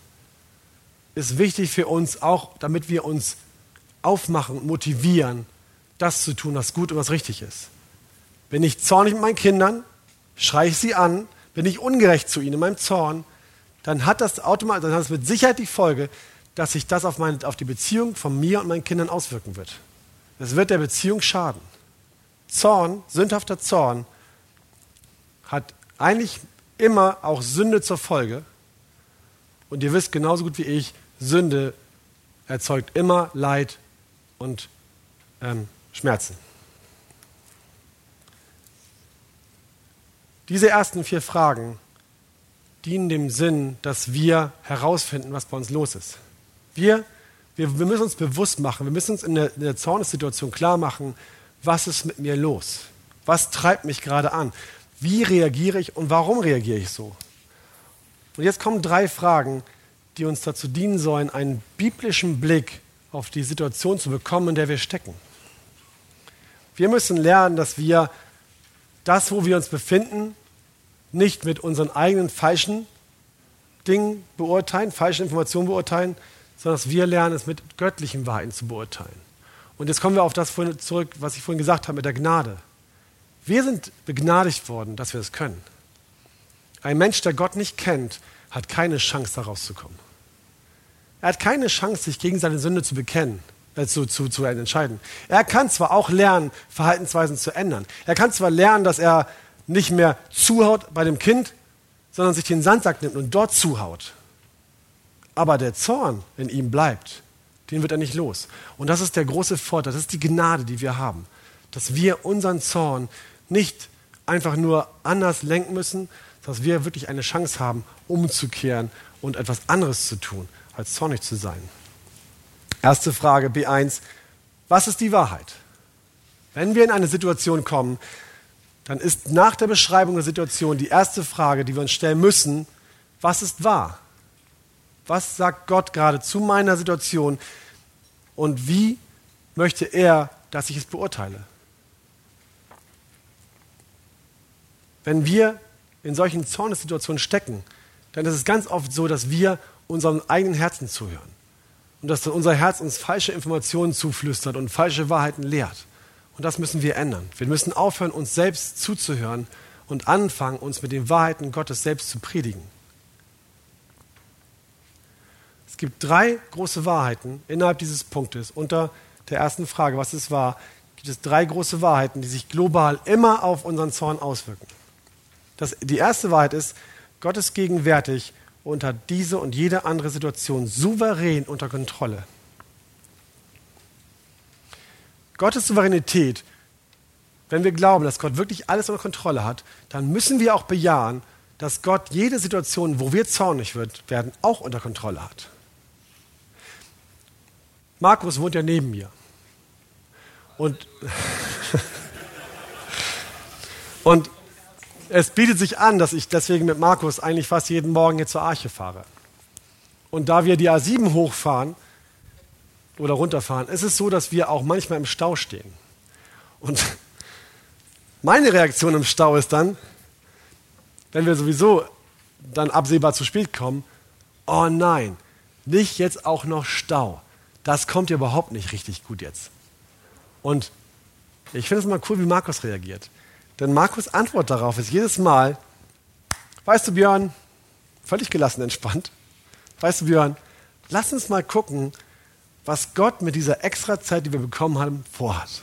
ist wichtig für uns auch, damit wir uns aufmachen und motivieren, das zu tun, was gut und was richtig ist. Bin ich zornig mit meinen Kindern, schreie ich sie an, bin ich ungerecht zu ihnen in meinem Zorn, dann hat das automatisch, dann hat es mit Sicherheit die Folge, dass sich das auf, meine, auf die Beziehung von mir und meinen Kindern auswirken wird. Es wird der Beziehung schaden. Zorn, sündhafter Zorn, hat eigentlich immer auch Sünde zur Folge. Und ihr wisst genauso gut wie ich, Sünde erzeugt immer Leid und ähm, Schmerzen. Diese ersten vier Fragen dienen dem Sinn, dass wir herausfinden, was bei uns los ist. Wir, wir, wir müssen uns bewusst machen, wir müssen uns in der, in der Zornessituation klar machen, was ist mit mir los? Was treibt mich gerade an? Wie reagiere ich und warum reagiere ich so? Und jetzt kommen drei Fragen, die uns dazu dienen sollen, einen biblischen Blick auf die Situation zu bekommen, in der wir stecken. Wir müssen lernen, dass wir das, wo wir uns befinden, nicht mit unseren eigenen falschen Dingen beurteilen, falschen Informationen beurteilen, sondern dass wir lernen, es mit göttlichen Wahrheiten zu beurteilen. Und jetzt kommen wir auf das zurück, was ich vorhin gesagt habe mit der Gnade. Wir sind begnadigt worden, dass wir es können. Ein Mensch, der Gott nicht kennt, hat keine Chance, da rauszukommen. Er hat keine Chance, sich gegen seine Sünde zu bekennen, zu, zu, zu entscheiden. Er kann zwar auch lernen, Verhaltensweisen zu ändern. Er kann zwar lernen, dass er nicht mehr zuhaut bei dem Kind, sondern sich den Sandsack nimmt und dort zuhaut. Aber der Zorn in ihm bleibt. Den wird er nicht los. Und das ist der große Vorteil, das ist die Gnade, die wir haben. Dass wir unseren Zorn nicht einfach nur anders lenken müssen, dass wir wirklich eine Chance haben, umzukehren und etwas anderes zu tun, als zornig zu sein. Erste Frage B1. Was ist die Wahrheit? Wenn wir in eine Situation kommen, dann ist nach der Beschreibung der Situation die erste Frage, die wir uns stellen müssen, was ist wahr? Was sagt Gott gerade zu meiner Situation und wie möchte er, dass ich es beurteile? Wenn wir in solchen Zornessituationen stecken, dann ist es ganz oft so, dass wir unserem eigenen Herzen zuhören und dass unser Herz uns falsche Informationen zuflüstert und falsche Wahrheiten lehrt. Und das müssen wir ändern. Wir müssen aufhören, uns selbst zuzuhören und anfangen, uns mit den Wahrheiten Gottes selbst zu predigen. Es gibt drei große Wahrheiten innerhalb dieses Punktes. Unter der ersten Frage, was es war, gibt es drei große Wahrheiten, die sich global immer auf unseren Zorn auswirken. Das, die erste Wahrheit ist, Gott ist gegenwärtig und hat diese und jede andere Situation souverän unter Kontrolle. Gottes Souveränität, wenn wir glauben, dass Gott wirklich alles unter Kontrolle hat, dann müssen wir auch bejahen, dass Gott jede Situation, wo wir zornig werden, auch unter Kontrolle hat. Markus wohnt ja neben mir. Und, und es bietet sich an, dass ich deswegen mit Markus eigentlich fast jeden Morgen hier zur Arche fahre. Und da wir die A7 hochfahren, oder runterfahren. Es ist so, dass wir auch manchmal im Stau stehen. Und meine Reaktion im Stau ist dann, wenn wir sowieso dann absehbar zu spät kommen, oh nein, nicht jetzt auch noch Stau. Das kommt ja überhaupt nicht richtig gut jetzt. Und ich finde es mal cool, wie Markus reagiert. Denn Markus Antwort darauf ist jedes Mal, weißt du Björn, völlig gelassen, entspannt, weißt du Björn, lass uns mal gucken, was Gott mit dieser extra Zeit, die wir bekommen haben, vorhat.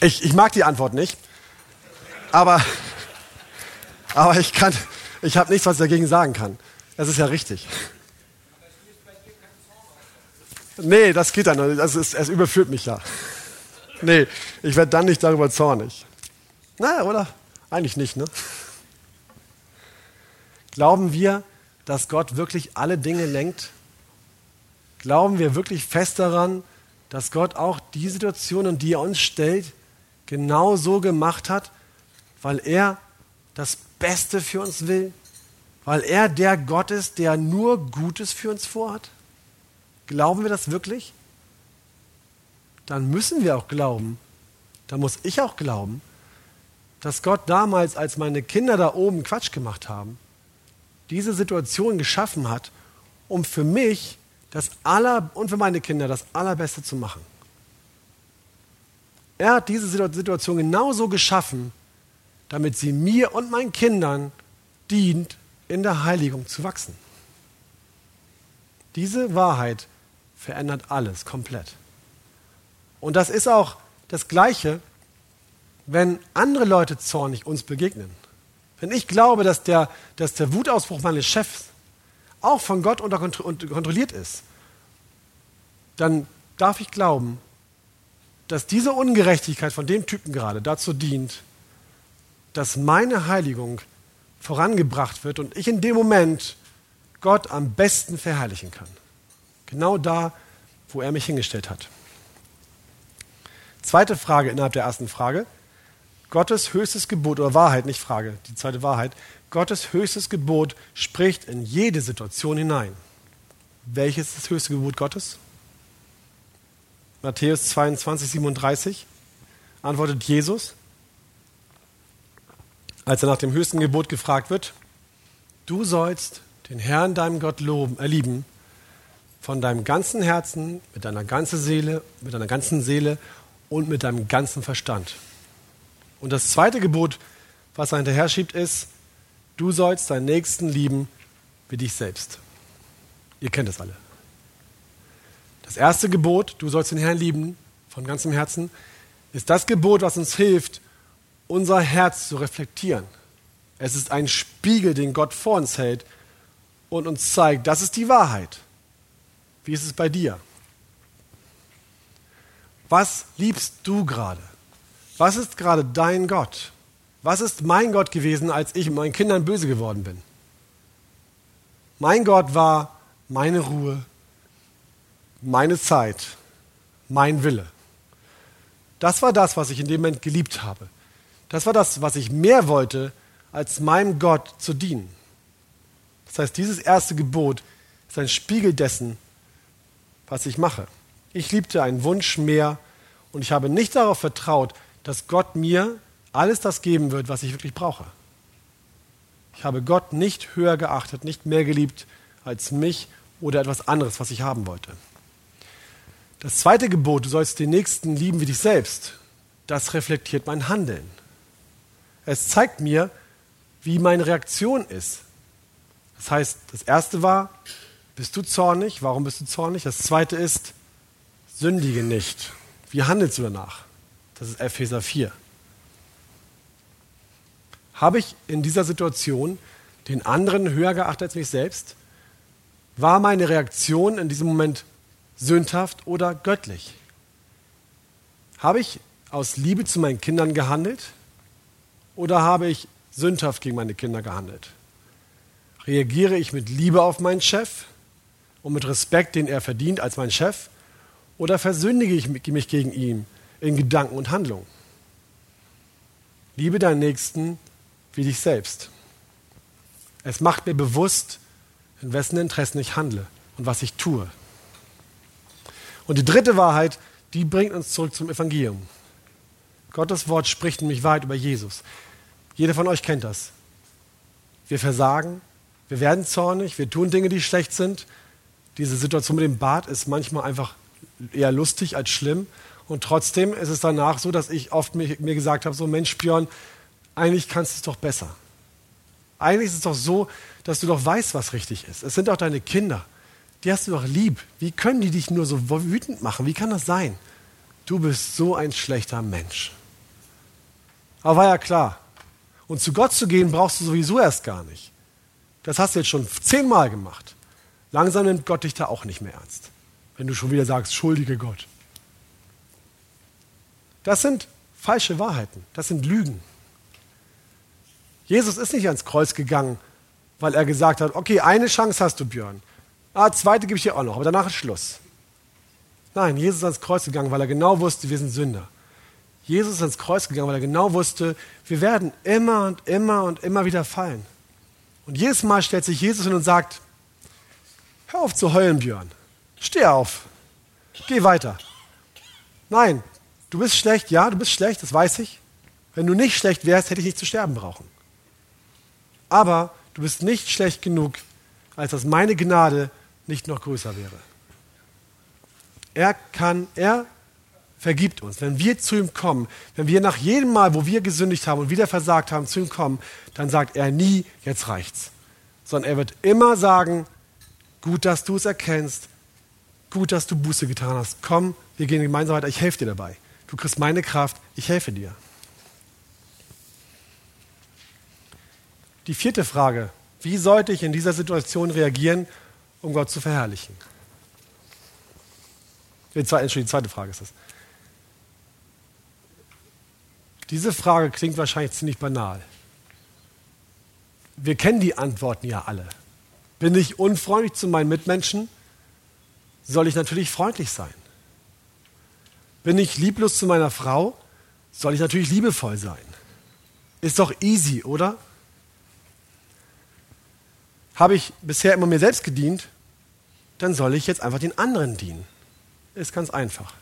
Ich, ich mag die Antwort nicht, aber, aber ich, ich habe nichts, was ich dagegen sagen kann. Das ist ja richtig. Nee, das geht dann. Das ist, es überführt mich ja. Nee, ich werde dann nicht darüber zornig. Na, oder? Eigentlich nicht, ne? Glauben wir, dass Gott wirklich alle Dinge lenkt? Glauben wir wirklich fest daran, dass Gott auch die Situationen, die er uns stellt, genau so gemacht hat, weil er das Beste für uns will? Weil er der Gott ist, der nur Gutes für uns vorhat? Glauben wir das wirklich? Dann müssen wir auch glauben, da muss ich auch glauben, dass Gott damals, als meine Kinder da oben Quatsch gemacht haben, diese Situation geschaffen hat, um für mich das aller und für meine Kinder das Allerbeste zu machen. Er hat diese Situation genauso geschaffen, damit sie mir und meinen Kindern dient, in der Heiligung zu wachsen. Diese Wahrheit verändert alles komplett. Und das ist auch das Gleiche, wenn andere Leute zornig uns begegnen. Wenn ich glaube, dass der, dass der Wutausbruch meines Chefs auch von Gott unter kontrolliert ist, dann darf ich glauben, dass diese Ungerechtigkeit von dem Typen gerade dazu dient, dass meine Heiligung vorangebracht wird und ich in dem Moment Gott am besten verherrlichen kann. Genau da, wo er mich hingestellt hat. Zweite Frage innerhalb der ersten Frage. Gottes höchstes Gebot oder Wahrheit, nicht Frage, die zweite Wahrheit. Gottes höchstes Gebot spricht in jede Situation hinein. Welches ist das höchste Gebot Gottes? Matthäus 22, 37 antwortet Jesus, als er nach dem höchsten Gebot gefragt wird, du sollst den Herrn, deinem Gott, loben, erlieben, von deinem ganzen Herzen, mit deiner ganzen Seele, mit deiner ganzen Seele und mit deinem ganzen Verstand. Und das zweite Gebot, was er hinterher schiebt, ist, du sollst deinen Nächsten lieben wie dich selbst. Ihr kennt es alle. Das erste Gebot, du sollst den Herrn lieben von ganzem Herzen, ist das Gebot, was uns hilft, unser Herz zu reflektieren. Es ist ein Spiegel, den Gott vor uns hält und uns zeigt, das ist die Wahrheit. Wie ist es bei dir? Was liebst du gerade? Was ist gerade dein Gott? Was ist mein Gott gewesen, als ich meinen Kindern böse geworden bin? Mein Gott war meine Ruhe, meine Zeit, mein Wille. Das war das, was ich in dem Moment geliebt habe. Das war das, was ich mehr wollte, als meinem Gott zu dienen. Das heißt, dieses erste Gebot ist ein Spiegel dessen, was ich mache. Ich liebte einen Wunsch mehr und ich habe nicht darauf vertraut, dass Gott mir alles das geben wird, was ich wirklich brauche. Ich habe Gott nicht höher geachtet, nicht mehr geliebt als mich oder etwas anderes, was ich haben wollte. Das zweite Gebot, du sollst den Nächsten lieben wie dich selbst, das reflektiert mein Handeln. Es zeigt mir, wie meine Reaktion ist. Das heißt, das erste war, bist du zornig? Warum bist du zornig? Das zweite ist, sündige nicht. Wie handelst du danach? Das ist Epheser 4. Habe ich in dieser Situation den anderen höher geachtet als mich selbst? War meine Reaktion in diesem Moment sündhaft oder göttlich? Habe ich aus Liebe zu meinen Kindern gehandelt oder habe ich sündhaft gegen meine Kinder gehandelt? Reagiere ich mit Liebe auf meinen Chef und mit Respekt, den er verdient als mein Chef? Oder versündige ich mich gegen ihn in Gedanken und Handlungen? Liebe deinen Nächsten wie dich selbst. Es macht mir bewusst, in wessen Interessen ich handle und was ich tue. Und die dritte Wahrheit, die bringt uns zurück zum Evangelium. Gottes Wort spricht nämlich weit über Jesus. Jeder von euch kennt das. Wir versagen, wir werden zornig, wir tun Dinge, die schlecht sind. Diese Situation mit dem Bart ist manchmal einfach eher lustig als schlimm. Und trotzdem ist es danach so, dass ich oft mir, gesagt habe, so Mensch Björn, eigentlich kannst du es doch besser. Eigentlich ist es doch so, dass du doch weißt, was richtig ist. Es sind doch deine Kinder. Die hast du doch lieb. Wie können die dich nur so wütend machen? Wie kann das sein? Du bist so ein schlechter Mensch. Aber war ja klar. Und zu Gott zu gehen, brauchst du sowieso erst gar nicht. Das hast du jetzt schon zehnmal gemacht. Langsam nimmt Gott dich da auch nicht mehr ernst wenn du schon wieder sagst, schuldige Gott. Das sind falsche Wahrheiten, das sind Lügen. Jesus ist nicht ans Kreuz gegangen, weil er gesagt hat, okay, eine Chance hast du, Björn. Ah, zweite gebe ich dir auch noch, aber danach ist Schluss. Nein, Jesus ist ans Kreuz gegangen, weil er genau wusste, wir sind Sünder. Jesus ist ans Kreuz gegangen, weil er genau wusste, wir werden immer und immer und immer wieder fallen. Und jedes Mal stellt sich Jesus hin und sagt, hör auf zu heulen, Björn. Steh auf. Geh weiter. Nein, du bist schlecht, ja, du bist schlecht, das weiß ich. Wenn du nicht schlecht wärst, hätte ich nicht zu sterben brauchen. Aber du bist nicht schlecht genug, als dass meine Gnade nicht noch größer wäre. Er kann, er vergibt uns. Wenn wir zu ihm kommen, wenn wir nach jedem Mal, wo wir gesündigt haben und wieder versagt haben, zu ihm kommen, dann sagt er nie, jetzt reicht's. Sondern er wird immer sagen, gut, dass du es erkennst, gut, dass du Buße getan hast. Komm, wir gehen gemeinsam weiter, ich helfe dir dabei. Du kriegst meine Kraft, ich helfe dir. Die vierte Frage, wie sollte ich in dieser Situation reagieren, um Gott zu verherrlichen? Zweite, die zweite Frage ist das. Diese Frage klingt wahrscheinlich ziemlich banal. Wir kennen die Antworten ja alle. Bin ich unfreundlich zu meinen Mitmenschen, soll ich natürlich freundlich sein. Bin ich lieblos zu meiner Frau, soll ich natürlich liebevoll sein. Ist doch easy, oder? Habe ich bisher immer mir selbst gedient, dann soll ich jetzt einfach den anderen dienen. Ist ganz einfach.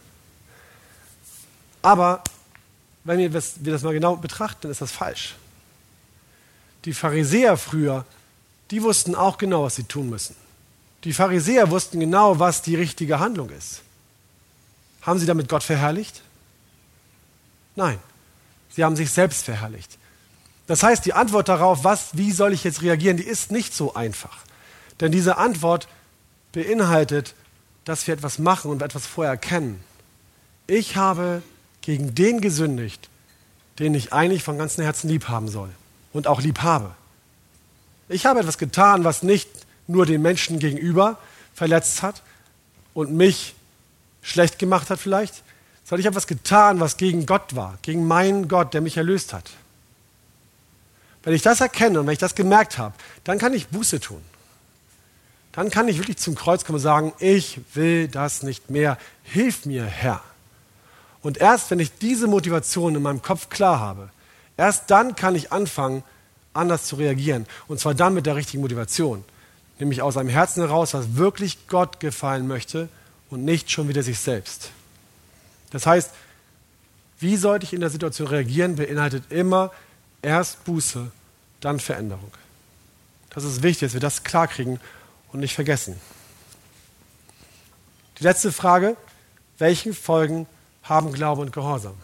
Aber wenn wir das, wir das mal genau betrachten, dann ist das falsch. Die Pharisäer früher, die wussten auch genau, was sie tun müssen. Die Pharisäer wussten genau, was die richtige Handlung ist. Haben sie damit Gott verherrlicht? Nein, sie haben sich selbst verherrlicht. Das heißt, die Antwort darauf, was, wie soll ich jetzt reagieren, die ist nicht so einfach. Denn diese Antwort beinhaltet, dass wir etwas machen und etwas vorher erkennen. Ich habe gegen den gesündigt, den ich eigentlich von ganzem Herzen lieb haben soll und auch lieb habe. Ich habe etwas getan, was nicht nur den Menschen gegenüber verletzt hat und mich schlecht gemacht hat vielleicht, sondern ich habe etwas getan, was gegen Gott war, gegen meinen Gott, der mich erlöst hat. Wenn ich das erkenne und wenn ich das gemerkt habe, dann kann ich Buße tun. Dann kann ich wirklich zum Kreuz kommen und sagen, ich will das nicht mehr. Hilf mir, Herr. Und erst wenn ich diese Motivation in meinem Kopf klar habe, erst dann kann ich anfangen, anders zu reagieren. Und zwar dann mit der richtigen Motivation. Nämlich aus einem Herzen heraus, was wirklich Gott gefallen möchte und nicht schon wieder sich selbst. Das heißt, wie sollte ich in der Situation reagieren, beinhaltet immer erst Buße, dann Veränderung. Das ist wichtig, dass wir das klarkriegen und nicht vergessen. Die letzte Frage, welchen Folgen haben Glaube und Gehorsam?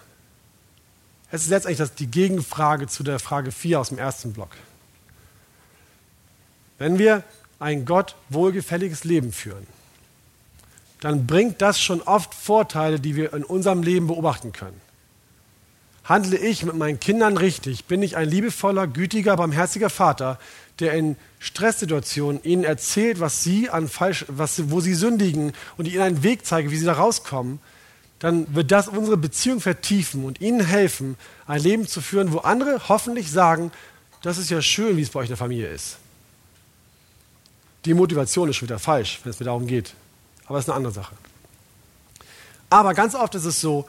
Es ist letztendlich das, die Gegenfrage zu der Frage 4 aus dem ersten Block. Wenn wir ein Gott wohlgefälliges Leben führen, dann bringt das schon oft Vorteile, die wir in unserem Leben beobachten können. Handle ich mit meinen Kindern richtig? Bin ich ein liebevoller, gütiger, barmherziger Vater, der in Stresssituationen ihnen erzählt, was sie an falsch, was, wo sie sündigen und ihnen einen Weg zeige, wie sie da rauskommen? dann wird das unsere Beziehung vertiefen und ihnen helfen, ein Leben zu führen, wo andere hoffentlich sagen, das ist ja schön, wie es bei euch in der Familie ist. Die Motivation ist schon wieder falsch, wenn es mir darum geht. Aber das ist eine andere Sache. Aber ganz oft ist es so,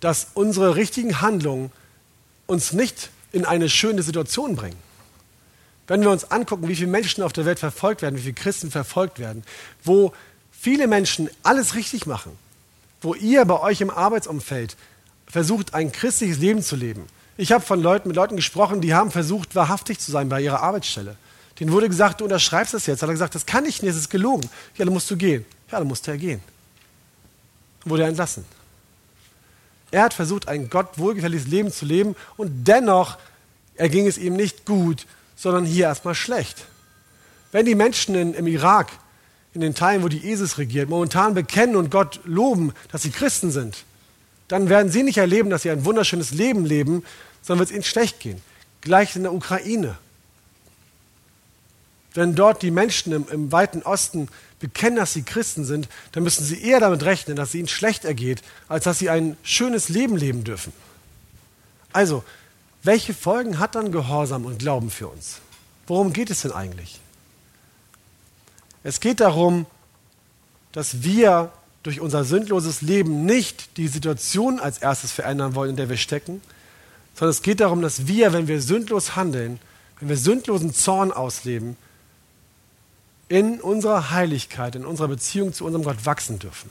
dass unsere richtigen Handlungen uns nicht in eine schöne Situation bringen. Wenn wir uns angucken, wie viele Menschen auf der Welt verfolgt werden, wie viele Christen verfolgt werden, wo viele Menschen alles richtig machen, wo ihr bei euch im Arbeitsumfeld versucht, ein christliches Leben zu leben. Ich habe von Leuten, mit Leuten gesprochen, die haben versucht, wahrhaftig zu sein bei ihrer Arbeitsstelle. Denen wurde gesagt, du unterschreibst das jetzt. Hat er gesagt, das kann ich nicht, das ist gelogen. Ja, dann musst du gehen. Ja, dann musste er gehen. Wurde er entlassen. Er hat versucht, ein Gott wohlgefälliges Leben zu leben und dennoch erging es ihm nicht gut, sondern hier erstmal schlecht. Wenn die Menschen in, im Irak in den Teilen, wo die ISIS regiert, momentan bekennen und Gott loben, dass sie Christen sind, dann werden sie nicht erleben, dass sie ein wunderschönes Leben leben, sondern wird es ihnen schlecht gehen. Gleich in der Ukraine. Wenn dort die Menschen im, im weiten Osten bekennen, dass sie Christen sind, dann müssen sie eher damit rechnen, dass es ihnen schlecht ergeht, als dass sie ein schönes Leben leben dürfen. Also, welche Folgen hat dann Gehorsam und Glauben für uns? Worum geht es denn eigentlich? Es geht darum, dass wir durch unser sündloses Leben nicht die Situation als erstes verändern wollen, in der wir stecken, sondern es geht darum, dass wir, wenn wir sündlos handeln, wenn wir sündlosen Zorn ausleben, in unserer Heiligkeit, in unserer Beziehung zu unserem Gott wachsen dürfen.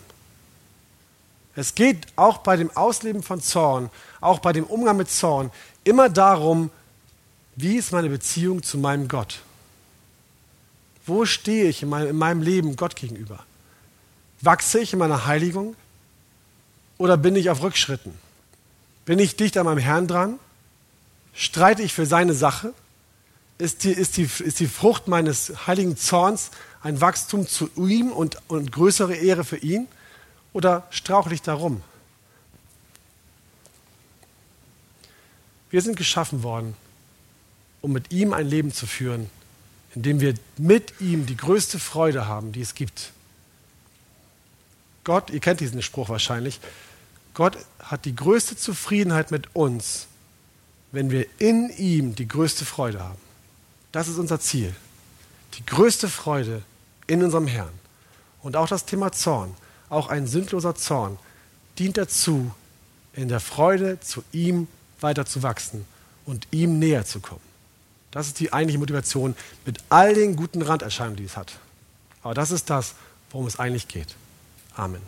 Es geht auch bei dem Ausleben von Zorn, auch bei dem Umgang mit Zorn, immer darum, wie ist meine Beziehung zu meinem Gott? Wo stehe ich in meinem, in meinem Leben Gott gegenüber? Wachse ich in meiner Heiligung oder bin ich auf Rückschritten? Bin ich dicht an meinem Herrn dran? Streite ich für seine Sache? Ist die, ist die, ist die Frucht meines heiligen Zorns ein Wachstum zu ihm und, und größere Ehre für ihn? Oder strauchle ich darum? Wir sind geschaffen worden, um mit ihm ein Leben zu führen, in dem wir mit ihm die größte Freude haben, die es gibt. Gott, ihr kennt diesen Spruch wahrscheinlich, Gott hat die größte Zufriedenheit mit uns, wenn wir in ihm die größte Freude haben. Das ist unser Ziel. Die größte Freude in unserem Herrn. Und auch das Thema Zorn, auch ein sündloser Zorn, dient dazu, in der Freude zu ihm weiter zu wachsen und ihm näher zu kommen. Das ist die eigentliche Motivation mit all den guten Randerscheinungen, die es hat. Aber das ist das, worum es eigentlich geht. Amen.